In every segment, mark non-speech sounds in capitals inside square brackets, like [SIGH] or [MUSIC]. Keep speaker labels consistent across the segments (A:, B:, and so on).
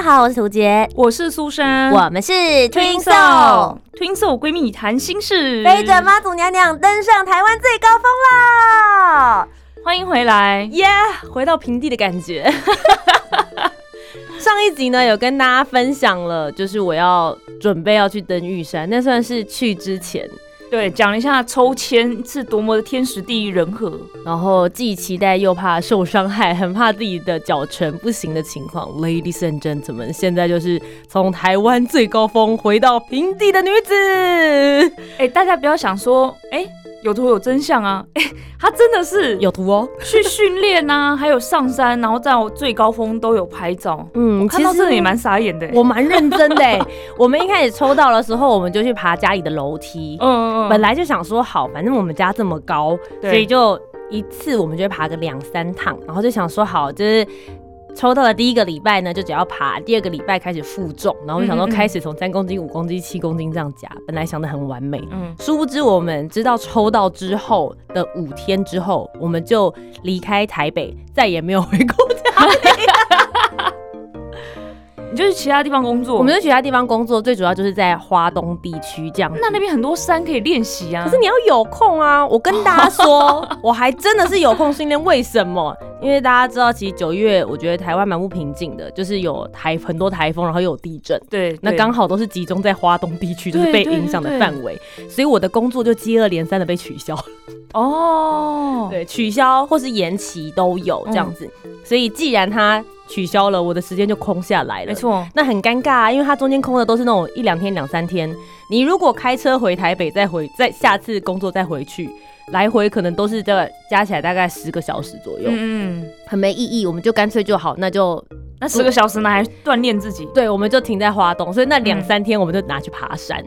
A: 家好，我是涂杰，
B: 我是苏珊，
A: 我们是
B: Twinso Twinso 闺蜜谈心事，
A: 背着妈祖娘娘登上台湾最高峰啦！
B: 欢迎回来，
A: 耶，回到平地的感觉。[LAUGHS] 上一集呢，有跟大家分享了，就是我要准备要去登玉山，那算是去之前。
B: 对，讲了一下抽签是多么的天时地利人和，
A: 然后既期待又怕受伤害，很怕自己的脚程不行的情况。Ladies and gentlemen，现在就是从台湾最高峰回到平地的女子。
B: 哎，大家不要想说，哎。有图有真相啊！[LAUGHS] 哎，他真的是
A: 有图哦，
B: 去训练呐，还有上山，然后在最高峰都有拍照。嗯，其实这也蛮傻眼的，
A: 我蛮认真的。[LAUGHS] 我们一开始抽到的时候，我们就去爬家里的楼梯。嗯嗯嗯，本来就想说好，反正我们家这么高，所以就一次我们就会爬个两三趟，然后就想说好，就是。抽到的第一个礼拜呢，就只要爬；第二个礼拜开始负重，然后我想说开始从三公斤、五公斤、七公斤这样加。本来想的很完美，嗯，殊不知我们知道抽到之后的五天之后，我们就离开台北，再也没有回过家。[LAUGHS]
B: 你就是其他地方工作，
A: 我们在其他地方工作，最主要就是在华东地区这样。
B: 那那边很多山可以练习啊，
A: 可是你要有空啊。我跟大家说，[LAUGHS] 我还真的是有空训练。为什么？因为大家知道，其实九月我觉得台湾蛮不平静的，就是有台很多台风，然后又有地震。
B: 对，
A: 那刚好都是集中在华东地区，就是被影响的范围，所以我的工作就接二连三的被取消。哦，[LAUGHS] 对，取消或是延期都有这样子，所以既然它取消了，我的时间就空下来了。
B: 没错，
A: 那很尴尬啊，因为它中间空的都是那种一两天、两三天。你如果开车回台北，再回再下次工作再回去。来回可能都是这加起来大概十个小时左右，嗯，很没意义，我们就干脆就好，那就
B: 那十个小时拿来锻炼自己，
A: 对，我们就停在花东，所以那两三天我们就拿去爬山，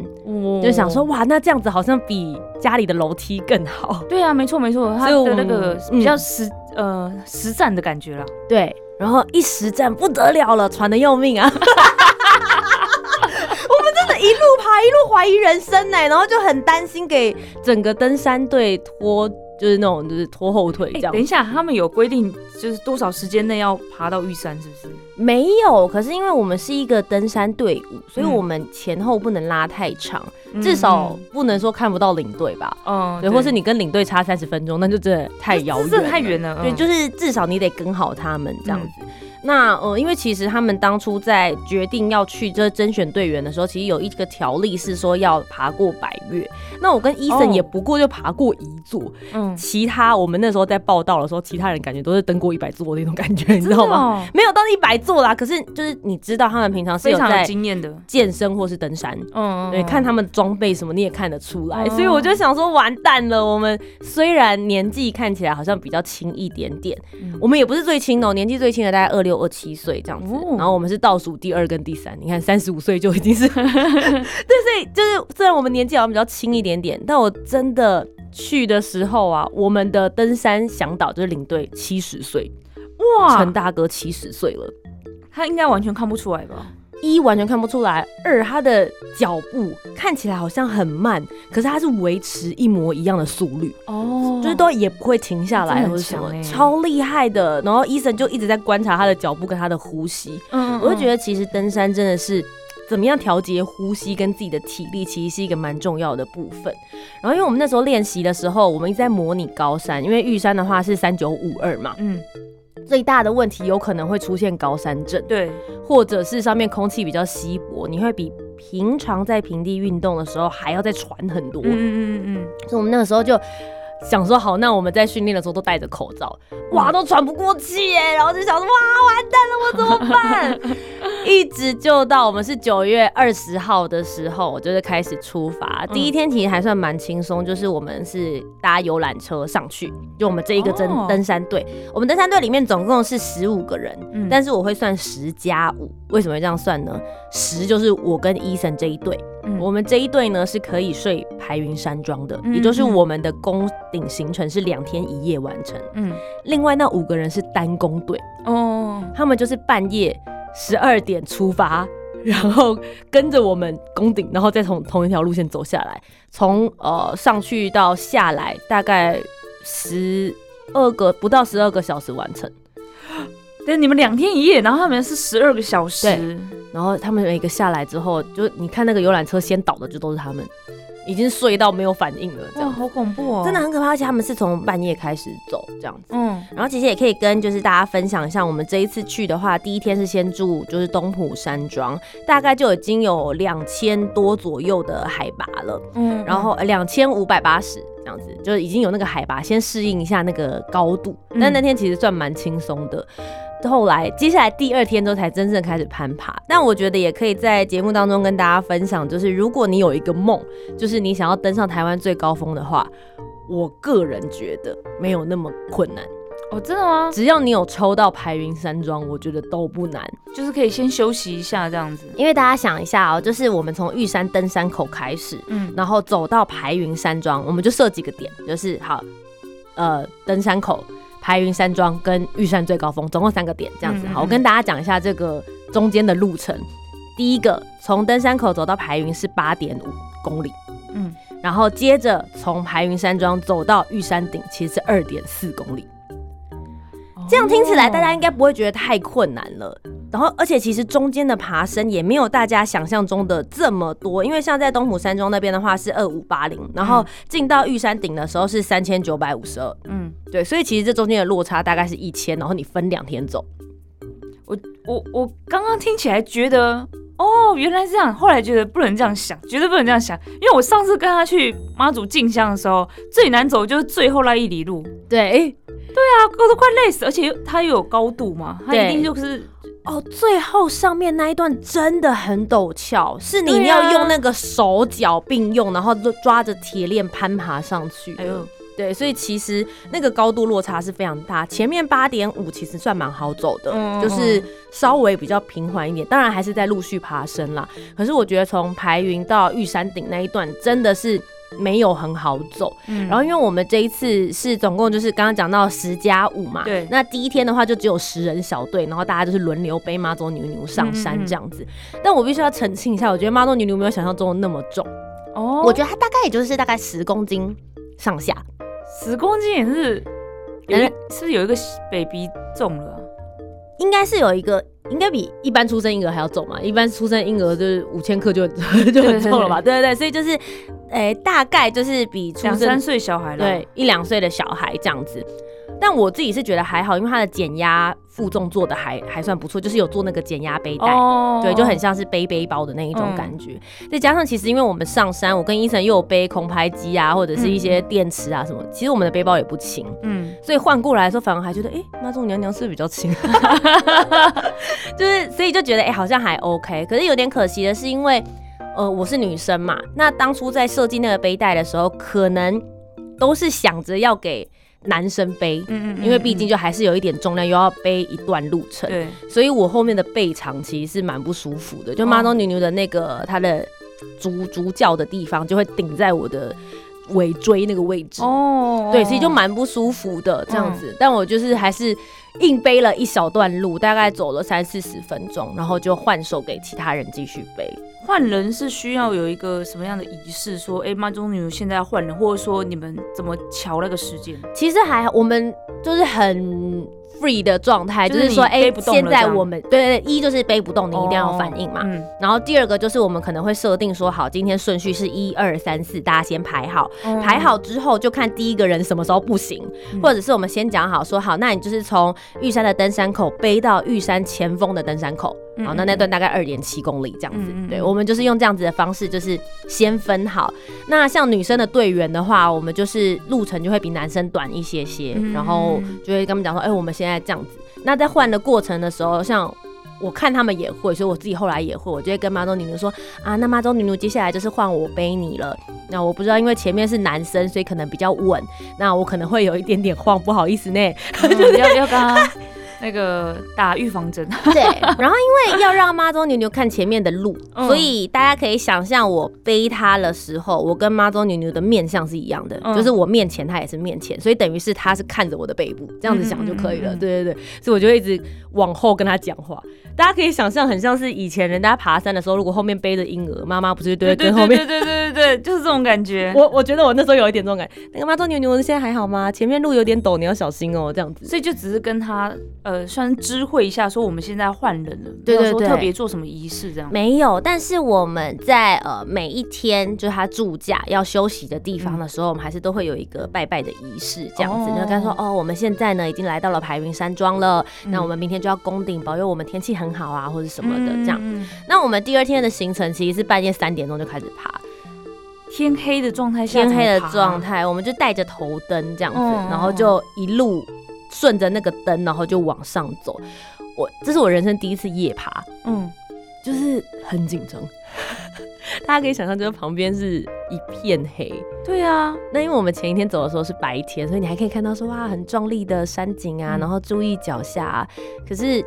A: 就想说哇，那这样子好像比家里的楼梯更好，
B: 对啊，没错没错，它的那个比较实呃实战的感觉了，
A: 对，然后一实战不得了了，喘的要命啊。[LAUGHS] 爬一路怀疑人生呢，然后就很担心给整个登山队拖，就是那种就是拖后腿这样。
B: 等一下，他们有规定就是多少时间内要爬到玉山，是不是？
A: 没有，可是因为我们是一个登山队伍，所以我们前后不能拉太长，至少不能说看不到领队吧。嗯，对，或是你跟领队差三十分钟，那就真的太遥远，
B: 太远了。
A: 对，就是至少你得跟好他们这样子。那呃，因为其实他们当初在决定要去这甄选队员的时候，其实有一个条例是说要爬过百越。那我跟伊森也不过就爬过一座，嗯，其他我们那时候在报道的时候，其他人感觉都是登过一百座那种感觉，你知道吗？没有到一百座啦，可是就是你知道他们平常是有在
B: 经验的
A: 健身或是登山，嗯，对，看他们装备什么你也看得出来，所以我就想说完蛋了，我们虽然年纪看起来好像比较轻一点点，我们也不是最轻的，年纪最轻的大概二六。二七岁这样子，然后我们是倒数第二跟第三。你看，三十五岁就已经是，[LAUGHS] 对，所以就是虽然我们年纪好像比较轻一点点，但我真的去的时候啊，我们的登山向导就是领队七十岁，哇，陈大哥七十岁了，
B: 他应该完全看不出来吧？
A: 一完全看不出来，二他的脚步看起来好像很慢，可是他是维持一模一样的速率哦，就是都也不会停下来或者什么，超厉害的。然后医生就一直在观察他的脚步跟他的呼吸，嗯，我就觉得其实登山真的是怎么样调节呼吸跟自己的体力，其实是一个蛮重要的部分。然后因为我们那时候练习的时候，我们一直在模拟高山，因为玉山的话是三九五二嘛，嗯。最大的问题有可能会出现高山症，
B: 对，
A: 或者是上面空气比较稀薄，你会比平常在平地运动的时候还要再喘很多。嗯嗯嗯嗯。所以我们那个时候就想说，好，那我们在训练的时候都戴着口罩，哇，都喘不过气耶，然后就想说，哇，完蛋了，我怎么办？[LAUGHS] 一直就到我们是九月二十号的时候，我就是开始出发。第一天其实还算蛮轻松，就是我们是搭游览车上去，就我们这一个登登山队。我们登山队里面总共是十五个人，但是我会算十加五。为什么会这样算呢？十就是我跟伊森这一队，我们这一队呢是可以睡排云山庄的，也就是我们的攻顶行程是两天一夜完成。嗯，另外那五个人是单攻队哦，他们就是半夜。十二点出发，然后跟着我们攻顶，然后再从同一条路线走下来，从呃上去到下来，大概十二个不到十二个小时完成。
B: 对，你们两天一夜，然后他们是十二个小时，
A: 然后他们每个下来之后，就你看那个游览车先倒的，就都是他们。已经睡到没有反应了，这样
B: 好恐怖哦，
A: 真的很可怕。而且他们是从半夜开始走这样子，嗯，然后其实也可以跟就是大家分享一下，我们这一次去的话，第一天是先住就是东浦山庄，大概就已经有两千多左右的海拔了，嗯，然后两千五百八十这样子，就是已经有那个海拔，先适应一下那个高度。但那天其实算蛮轻松的。后来，接下来第二天之后才真正开始攀爬。但我觉得也可以在节目当中跟大家分享，就是如果你有一个梦，就是你想要登上台湾最高峰的话，我个人觉得没有那么困难。
B: 哦，真的吗？
A: 只要你有抽到排云山庄，我觉得都不难，
B: 就是可以先休息一下这样子。
A: 因为大家想一下哦，就是我们从玉山登山口开始，嗯，然后走到排云山庄，我们就设几个点，就是好，呃，登山口。排云山庄跟玉山最高峰总共三个点，这样子好，我跟大家讲一下这个中间的路程。第一个，从登山口走到排云是八点五公里，嗯，然后接着从排云山庄走到玉山顶，其实是二点四公里。这样听起来，大家应该不会觉得太困难了。然后，而且其实中间的爬升也没有大家想象中的这么多，因为像在东浦山庄那边的话是二五八零，然后进到玉山顶的时候是三千九百五十二。嗯，对，所以其实这中间的落差大概是一千，然后你分两天走。
B: 我我我刚刚听起来觉得，哦，原来是这样，后来觉得不能这样想，绝对不能这样想，因为我上次跟他去妈祖进香的时候，最难走就是最后那一里路。
A: 对。
B: 对啊，我都快累死，而且它又有高度嘛，它一定就是
A: 哦，最后上面那一段真的很陡峭，是你要用那个手脚并用，然后抓着铁链攀爬上去。哎呦，对，所以其实那个高度落差是非常大。前面八点五其实算蛮好走的，就是稍微比较平缓一点，当然还是在陆续爬升啦。可是我觉得从排云到玉山顶那一段真的是。没有很好走，然后因为我们这一次是总共就是刚刚讲到十加五嘛，
B: 对，
A: 那第一天的话就只有十人小队，然后大家就是轮流背妈祖牛牛上山这样子。但我必须要澄清一下，我觉得妈祖牛牛没有想象中的那么重哦，我觉得它大概也就是大概十公斤上下，
B: 十公斤也是，有是不是有一个 baby 重了？
A: 应该是有一个。应该比一般出生婴儿还要重嘛？一般出生婴儿就是五千克就 [LAUGHS] 就很重了吧？对对对，所以就是，诶，大概就是比
B: 两三岁小孩
A: 对一两岁的小孩这样子。但我自己是觉得还好，因为它的减压负重做的还还算不错，就是有做那个减压背带，对，就很像是背背包的那一种感觉。再加上其实因为我们上山，我跟医生又有背空拍机啊，或者是一些电池啊什么，其实我们的背包也不轻，嗯，所以换过来的时候反而还觉得，哎，妈祖娘娘是不是比较轻？[LAUGHS] 就是所以就觉得，哎，好像还 OK。可是有点可惜的是，因为呃我是女生嘛，那当初在设计那个背带的时候，可能都是想着要给。男生背，嗯嗯，因为毕竟就还是有一点重量，又要背一段路程，
B: 对，
A: 所以我后面的背长其实是蛮不舒服的，就马东牛牛的那个它的足足脚的地方就会顶在我的尾椎那个位置，哦，对，所以就蛮不舒服的这样子，但我就是还是硬背了一小段路，大概走了三四十分钟，然后就换手给其他人继续背。
B: 换人是需要有一个什么样的仪式？说，哎，妈中女现在要换人，或者说你们怎么瞧那个时间？
A: 其实还我们就是很。Free 的状态，就是说，哎，现在我们对对，一就是背不动，你一定要有反应嘛。然后第二个就是我们可能会设定说，好，今天顺序是一二三四，大家先排好，排好之后就看第一个人什么时候不行，或者是我们先讲好说好，那你就是从玉山的登山口背到玉山前锋的登山口，好，那那段大概二点七公里这样子。对，我们就是用这样子的方式，就是先分好。那像女生的队员的话，我们就是路程就会比男生短一些些，然后就会跟他们讲说，哎，我们现。在这样子，那在换的过程的时候，像我看他们也会，所以我自己后来也会，我就会跟妈祖女奴说啊，那妈祖女奴接下来就是换我背你了。那我不知道，因为前面是男生，所以可能比较稳，那我可能会有一点点晃，不好意思呢，
B: 要要刚刚。那个打预防针，[LAUGHS] [LAUGHS]
A: 对，然后因为要让妈祖牛牛看前面的路，所以大家可以想象我背他的时候，我跟妈祖牛牛的面相是一样的，就是我面前他也是面前，所以等于是他是看着我的背部，这样子想就可以了。对对对，所以我就一直往后跟他讲话。大家可以想象，很像是以前人家爬山的时候，如果后面背着婴儿，妈妈不是对跟后面，
B: 对对对对对，就是这种感觉。
A: 我我觉得我那时候有一点这种感，那个妈祖牛牛现在还好吗？前面路有点陡，你要小心哦，这样子。
B: 所以就只是跟他呃，算知会一下，说我们现在换人了，
A: 对对对，
B: 特别做什么仪式这样。
A: 没有，但是我们在呃每一天就是他住假要休息的地方的时候，我们还是都会有一个拜拜的仪式，这样子。就跟他说哦，我们现在呢已经来到了排云山庄了，那我们明天就要攻顶，保佑我们天气很好啊，或者什么。什么的这样，那我们第二天的行程其实是半夜三点钟就开始爬，
B: 天黑的状态下，
A: 天黑的状态，我们就带着头灯这样子，然后就一路顺着那个灯，然后就往上走。我这是我人生第一次夜爬，嗯，就是很紧张。[LAUGHS] 大家可以想象，就是旁边是一片黑。
B: 对啊，
A: 那因为我们前一天走的时候是白天，所以你还可以看到说哇很壮丽的山景啊，然后注意脚下，可是。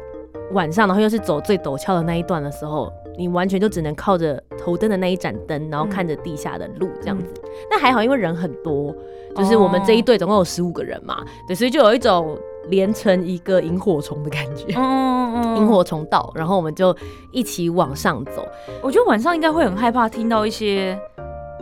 A: 晚上，然后又是走最陡峭的那一段的时候，你完全就只能靠着头灯的那一盏灯，然后看着地下的路这样子。那还好，因为人很多，就是我们这一队总共有十五个人嘛，对，所以就有一种连成一个萤火虫的感觉，嗯嗯嗯，萤火虫到，然后我们就一起往上走。
B: 我觉得晚上应该会很害怕听到一些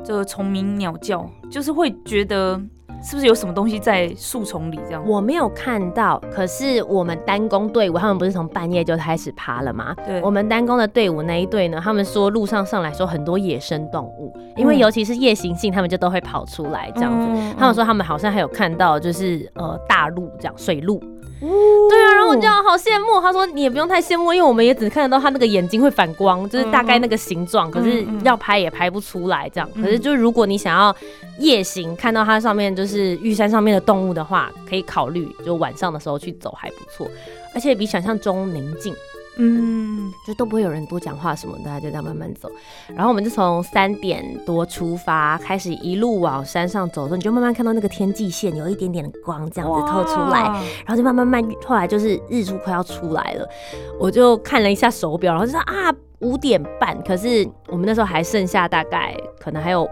B: 这个虫鸣鸟叫，就是会觉得。是不是有什么东西在树丛里？这样
A: 我没有看到。可是我们单工队伍他们不是从半夜就开始爬了吗？
B: 对，
A: 我们单工的队伍那一队呢，他们说路上上来说很多野生动物，因为尤其是夜行性，他们就都会跑出来这样子。他们说他们好像还有看到就是呃大鹿这样水鹿。对啊，然后我就好羡慕。他说你也不用太羡慕，因为我们也只看得到他那个眼睛会反光，就是大概那个形状。可是要拍也拍不出来这样。可是就是如果你想要夜行看到它上面就是玉山上面的动物的话，可以考虑就晚上的时候去走还不错，而且比想象中宁静。嗯，就都不会有人多讲话什么，大家就这样慢慢走。然后我们就从三点多出发，开始一路往山上走的时候，你就慢慢看到那个天际线有一点点的光这样子透出来，然后就慢慢慢，后来就是日出快要出来了，我就看了一下手表，然后就说啊五点半，可是我们那时候还剩下大概可能还有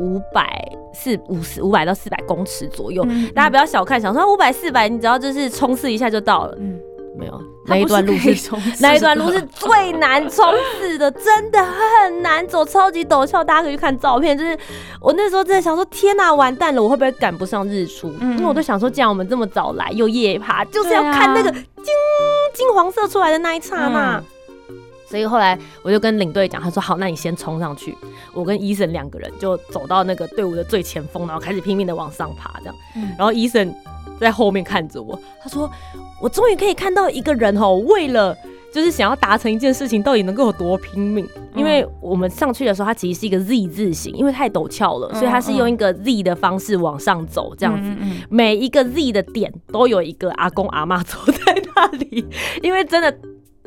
A: 五百四五十五百到四百公尺左右，大家不要小看，想说五百四百，你只要就是冲刺一下就到了，嗯。没有，那一段路是 [LAUGHS] 那一段路是最难冲刺的，真的很难走，超级陡峭。大家可以去看照片，就是我那时候真的想说，天哪，完蛋了，我会不会赶不上日出？因为我都想说，既然我们这么早来，又夜爬，就是要看那个金金黄色出来的那一刹那。所以后来我就跟领队讲，他说好，那你先冲上去，我跟医生两个人就走到那个队伍的最前锋，然后开始拼命的往上爬，这样。然后医生在后面看着我，他说。我终于可以看到一个人哦，为了就是想要达成一件事情，到底能够有多拼命？因为我们上去的时候，它其实是一个 Z 字形，因为太陡峭了，所以它是用一个 Z 的方式往上走，这样子，每一个 Z 的点都有一个阿公阿妈走在那里，因为真的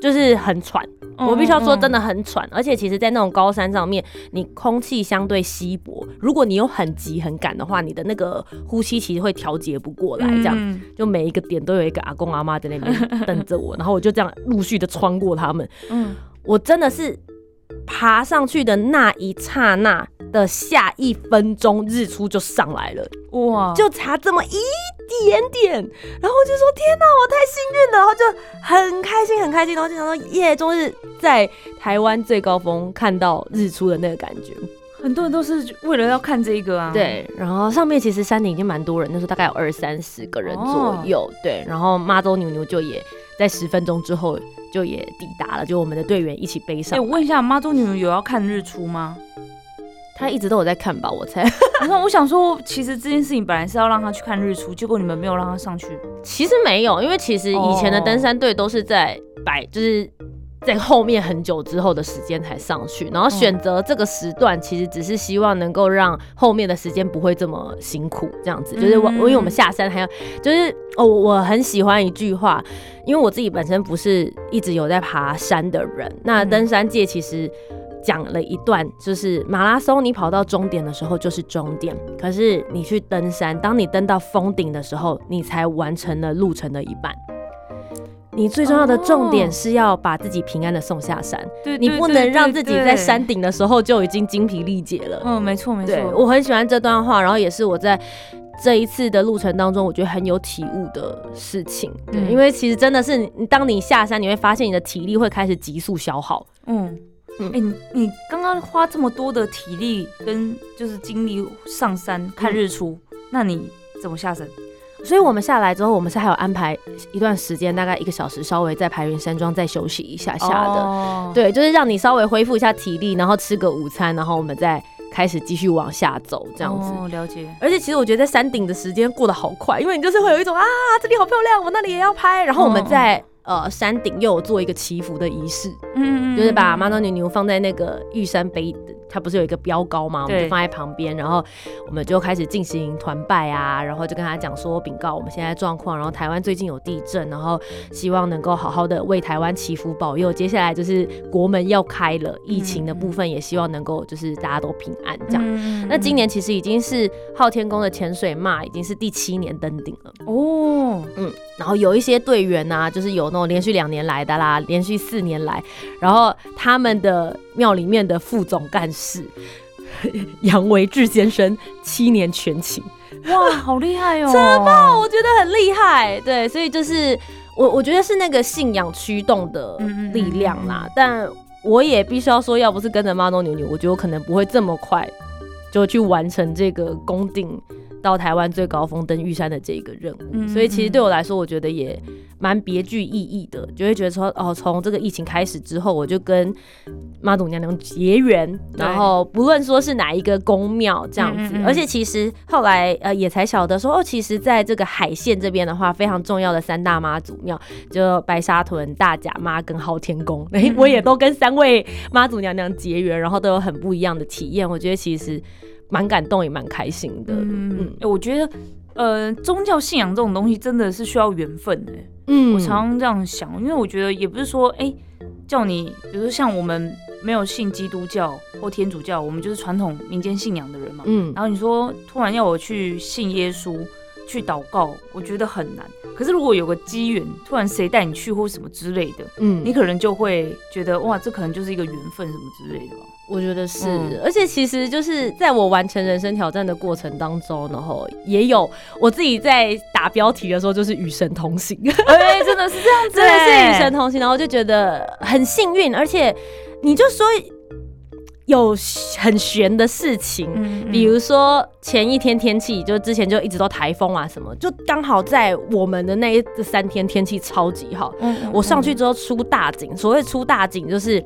A: 就是很喘。我必须要说，真的很喘，而且其实，在那种高山上面，你空气相对稀薄，如果你有很急很赶的话，你的那个呼吸其实会调节不过来，这样，就每一个点都有一个阿公阿妈在那边等着我，然后我就这样陆续的穿过他们，嗯，我真的是。爬上去的那一刹那的下一分钟，日出就上来了，哇！就差这么一点点，然后我就说：“天哪，我太幸运了！”然后就很开心，很开心，然后就想说：“耶，终于在台湾最高峰看到日出的那个感觉。”
B: 很多人都是为了要看这个啊。
A: 对，然后上面其实山顶已经蛮多人，那时候大概有二三十个人左右。对，然后妈祖牛牛就也在十分钟之后。就也抵达了，就我们的队员一起背上。
B: 哎，我问一下，妈祖女有要看日出吗？
A: 他一直都有在看吧，我猜。[LAUGHS]
B: 然后我想说，其实这件事情本来是要让他去看日出，结果你们没有让他上去。
A: 其实没有，因为其实以前的登山队都是在摆，就是在后面很久之后的时间才上去，然后选择这个时段，其实只是希望能够让后面的时间不会这么辛苦，这样子。就是我，因为我们下山还要，就是哦，我很喜欢一句话，因为我自己本身不是一直有在爬山的人，那登山界其实讲了一段，就是马拉松你跑到终点的时候就是终点，可是你去登山，当你登到峰顶的时候，你才完成了路程的一半。你最重要的重点是要把自己平安的送下山，你不能让自己在山顶的时候就已经精疲力竭了。
B: 嗯，没错没错。
A: 我很喜欢这段话，然后也是我在这一次的路程当中，我觉得很有体悟的事情。对，因为其实真的是，当你下山，你会发现你的体力会开始急速消耗。嗯
B: 嗯，哎，你刚刚花这么多的体力跟就是精力上山看日出，那你怎么下山？
A: 所以我们下来之后，我们是还有安排一段时间，大概一个小时，稍微在排云山庄再休息一下下的。对，就是让你稍微恢复一下体力，然后吃个午餐，然后我们再开始继续往下走，这样子。
B: 哦，了解。
A: 而且其实我觉得在山顶的时间过得好快，因为你就是会有一种啊，这里好漂亮，我那里也要拍。然后我们在呃山顶又有做一个祈福的仪式，嗯，就是把妈祖牛牛放在那个玉山碑。它不是有一个标高吗？我们就放在旁边，然后我们就开始进行团拜啊，然后就跟他讲说禀告我们现在状况，然后台湾最近有地震，然后希望能够好好的为台湾祈福保佑。接下来就是国门要开了，疫情的部分也希望能够就是大家都平安这样。那今年其实已经是昊天宫的潜水嘛已经是第七年登顶了哦，嗯，然后有一些队员呢，就是有那种连续两年来的啦，连续四年来，然后他们的庙里面的副总干事。是 [LAUGHS] 杨维志先生七年全勤，
B: 哇，好厉害哦！
A: 真棒，我觉得很厉害。对，所以就是我，我觉得是那个信仰驱动的力量啦。但我也必须要说，要不是跟着妈弄牛牛，我觉得我可能不会这么快就去完成这个攻顶到台湾最高峰登玉山的这个任务。所以其实对我来说，我觉得也。蛮别具意义的，就会觉得说，哦，从这个疫情开始之后，我就跟妈祖娘娘结缘，然后不论说是哪一个宫庙这样子，而且其实后来呃也才晓得说，哦，其实在这个海线这边的话，非常重要的三大妈祖庙，就白沙屯、大甲妈跟昊天宫，哎，我也都跟三位妈祖娘娘结缘，然后都有很不一样的体验，我觉得其实蛮感动，也蛮开心的。嗯，
B: 我觉得。呃，宗教信仰这种东西真的是需要缘分的。嗯，我常常这样想，因为我觉得也不是说，哎，叫你，比如说像我们没有信基督教或天主教，我们就是传统民间信仰的人嘛。嗯，然后你说突然要我去信耶稣。去祷告，我觉得很难。可是如果有个机缘，突然谁带你去或什么之类的，嗯，你可能就会觉得哇，这可能就是一个缘分什么之类的吧。
A: 我觉得是，而且其实就是在我完成人生挑战的过程当中，然后也有我自己在打标题的时候，就是与神同行。
B: 对，[LAUGHS] 真的是这样子，
A: 真的是与神同行。然后就觉得很幸运，而且你就说。有很悬的事情，比如说前一天天气，就之前就一直都台风啊什么，就刚好在我们的那这三天天气超级好。我上去之后出大景，所谓出大景就是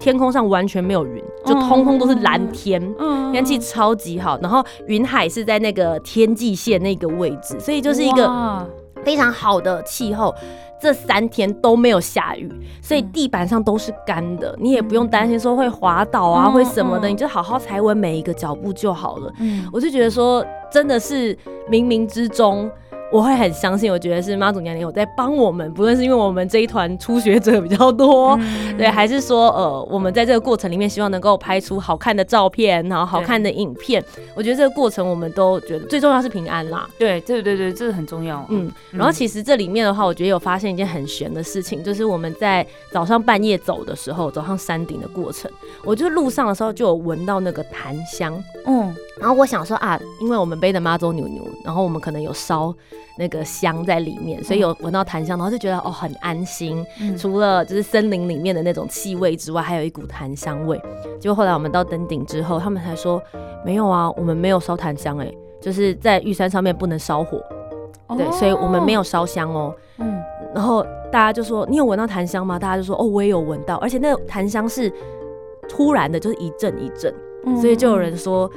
A: 天空上完全没有云，就通通都是蓝天，天气超级好。然后云海是在那个天际线那个位置，所以就是一个非常好的气候。这三天都没有下雨，所以地板上都是干的，你也不用担心说会滑倒啊，会什么的，你就好好踩稳每一个脚步就好了。嗯，我就觉得说，真的是冥冥之中。我会很相信，我觉得是妈祖娘娘有在帮我们，不论是因为我们这一团初学者比较多，对，还是说呃，我们在这个过程里面希望能够拍出好看的照片，然后好看的影片。我觉得这个过程我们都觉得最重要是平安啦。
B: 对，对对对，这是很重要。嗯，
A: 然后其实这里面的话，我觉得有发现一件很悬的事情，就是我们在早上半夜走的时候，走上山顶的过程，我就路上的时候就有闻到那个檀香。嗯。然后我想说啊，因为我们背的妈祖牛牛，然后我们可能有烧那个香在里面，所以有闻到檀香，然后就觉得哦很安心。除了就是森林里面的那种气味之外，还有一股檀香味。结果后来我们到登顶之后，他们才说没有啊，我们没有烧檀香，哎，就是在玉山上面不能烧火，对，所以我们没有烧香哦。嗯，然后大家就说你有闻到檀香吗？大家就说哦，我也有闻到，而且那檀香是突然的，就是一阵一阵，所以就有人说。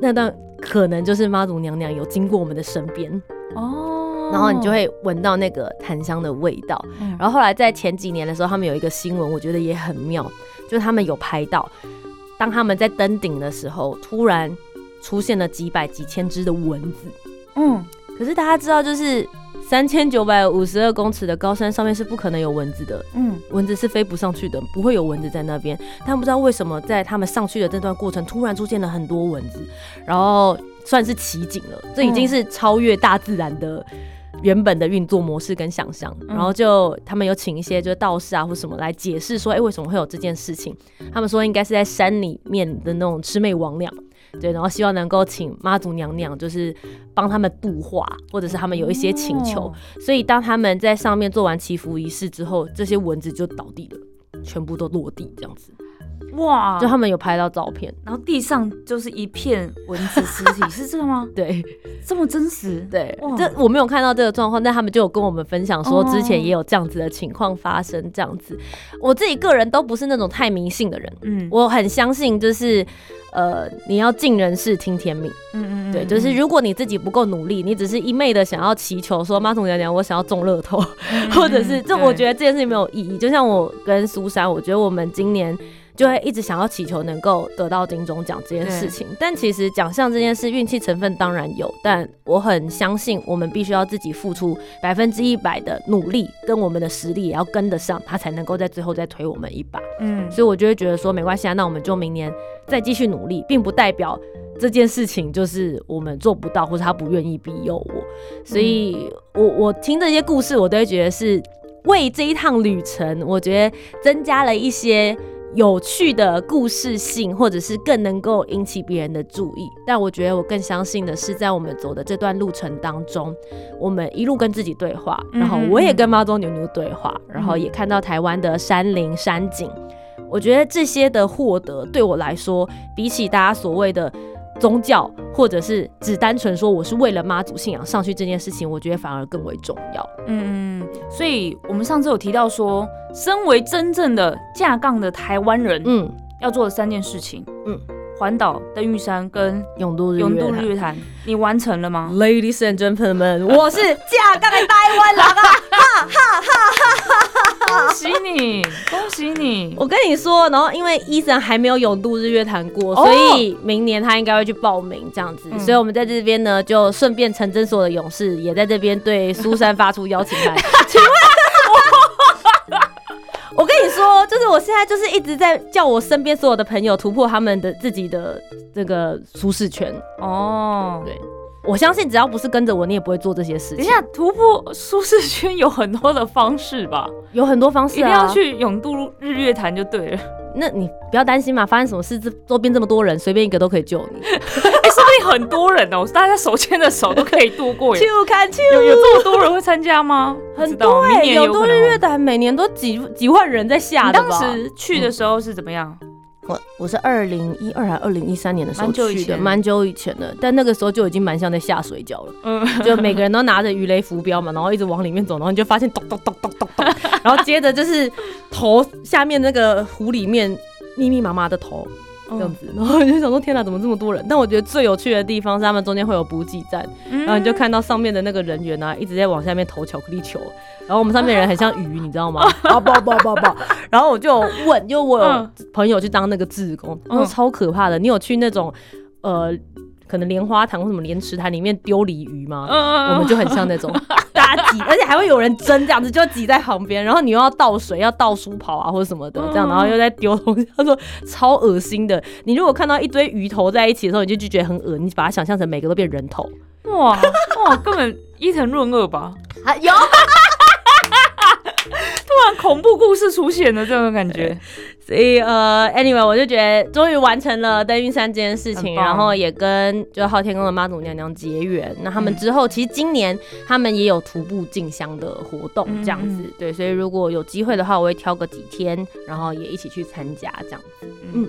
A: 那段可能就是妈祖娘娘有经过我们的身边哦，然后你就会闻到那个檀香的味道。然后后来在前几年的时候，他们有一个新闻，我觉得也很妙，就是他们有拍到，当他们在登顶的时候，突然出现了几百几千只的蚊子。嗯，可是大家知道，就是三千九百五十二公尺的高山上面是不可能有蚊子的。嗯，蚊子是飞不上去的，不会有蚊子在那边。他们不知道为什么在他们上去的这段过程，突然出现了很多蚊子，然后算是奇景了。这已经是超越大自然的原本的运作模式跟想象。然后就他们有请一些就是道士啊或什么来解释说，哎，为什么会有这件事情？他们说应该是在山里面的那种魑魅魍魉。对，然后希望能够请妈祖娘娘，就是帮他们度化，或者是他们有一些请求。所以当他们在上面做完祈福仪式之后，这些蚊子就倒地了，全部都落地这样子。哇！就他们有拍到照片，
B: 然后地上就是一片蚊子尸体，是这个吗？[LAUGHS]
A: 对，
B: 这么真实。
A: 对，这我没有看到这个状况，但他们就有跟我们分享说，之前也有这样子的情况发生。这样子，我自己个人都不是那种太迷信的人。嗯，我很相信就是。呃，你要尽人事听天命，嗯嗯对，就是如果你自己不够努力，你只是一昧的想要祈求说妈祖娘娘，我想要中乐透，[LAUGHS] 或者是这，我觉得这件事情没有意义。就像我跟苏珊，我觉得我们今年。就会一直想要祈求能够得到金钟奖这件事情，但其实奖项这件事运气成分当然有，但我很相信我们必须要自己付出百分之一百的努力，跟我们的实力也要跟得上，他才能够在最后再推我们一把。嗯，所以我就会觉得说没关系啊，那我们就明年再继续努力，并不代表这件事情就是我们做不到，或者他不愿意庇佑我。所以我我听这些故事，我都会觉得是为这一趟旅程，我觉得增加了一些。有趣的故事性，或者是更能够引起别人的注意。但我觉得我更相信的是，在我们走的这段路程当中，我们一路跟自己对话，然后我也跟猫中牛牛对话，然后也看到台湾的山林山景。我觉得这些的获得，对我来说，比起大家所谓的。宗教，或者是只单纯说我是为了妈祖信仰上去这件事情，我觉得反而更为重要。
B: 嗯，所以我们上次有提到说，身为真正的架杠的台湾人，嗯，要做的三件事情，嗯，环岛登玉山跟
A: 永渡
B: 永渡日月潭，你完成了吗
A: ？Ladies and gentlemen，[LAUGHS] 我是架杠的台湾人啊！哈哈哈
B: 哈哈！恭喜你，恭喜你！
A: 我跟你说，然后因为伊森还没有永渡日月潭过，所以明年他应该会去报名这样子。所以我们在这边呢，就顺便陈真所有的勇士也在这边对苏珊发出邀请函。[LAUGHS] 请问，我跟你说，就是我现在就是一直在叫我身边所有的朋友突破他们的自己的这个舒适圈。哦，对。我相信，只要不是跟着我，你也不会做这些事情。
B: 等下，突破舒适圈有很多的方式吧？
A: 有很多方式，
B: 一定要去永渡日月潭就对了。
A: 那你不要担心嘛，发生什么事，这周边这么多人，随便一个都可以救你。哎，
B: 说不定很多人哦，大家手牵着手都可以度过。[LAUGHS]
A: 去看去，
B: 有有这么多人会参加吗？[LAUGHS]
A: 很多哎，有多日月潭每年都几几万人在下。
B: 当时去的时候是怎么样？
A: 我我是二零一二还二零一三年的时候去的，蛮久以前的，但那个时候就已经蛮像在下水饺了。嗯，[LAUGHS] 就每个人都拿着鱼雷浮标嘛，然后一直往里面走，然后你就发现咚咚咚咚咚咚，然后接着就是头下面那个湖里面密密麻麻的头。这样子，[LAUGHS] 然后我就想说，天哪，怎么这么多人？但我觉得最有趣的地方是他们中间会有补给站，然后你就看到上面的那个人员啊，一直在往下面投巧克力球，然后我们上面人很像鱼，你知道吗？[LAUGHS] 啊不不不不，然后我就问，因为我有 [LAUGHS] 朋友去当那个志工，说超可怕的。你有去那种呃，可能莲花塘或什么莲池潭里面丢鲤鱼吗？我们就很像那种。[LAUGHS] 挤，而且还会有人争，这样子就挤在旁边，然后你又要倒水，要倒书跑啊或者什么的，这样，然后又在丢东西。他说超恶心的。你如果看到一堆鱼头在一起的时候，你就觉得很恶你把它想象成每个都变人头。
B: 哇哇，根本伊藤润二吧？[LAUGHS]
A: 啊有。
B: 恐怖故事出现的，这种感觉。
A: 所以呃，anyway，我就觉得终于完成了登云山这件事情，然后也跟就昊天宫的妈祖娘娘结缘。那他们之后其实今年他们也有徒步进香的活动，这样子。对，所以如果有机会的话，我会挑个几天，然后也一起去参加这样子。嗯。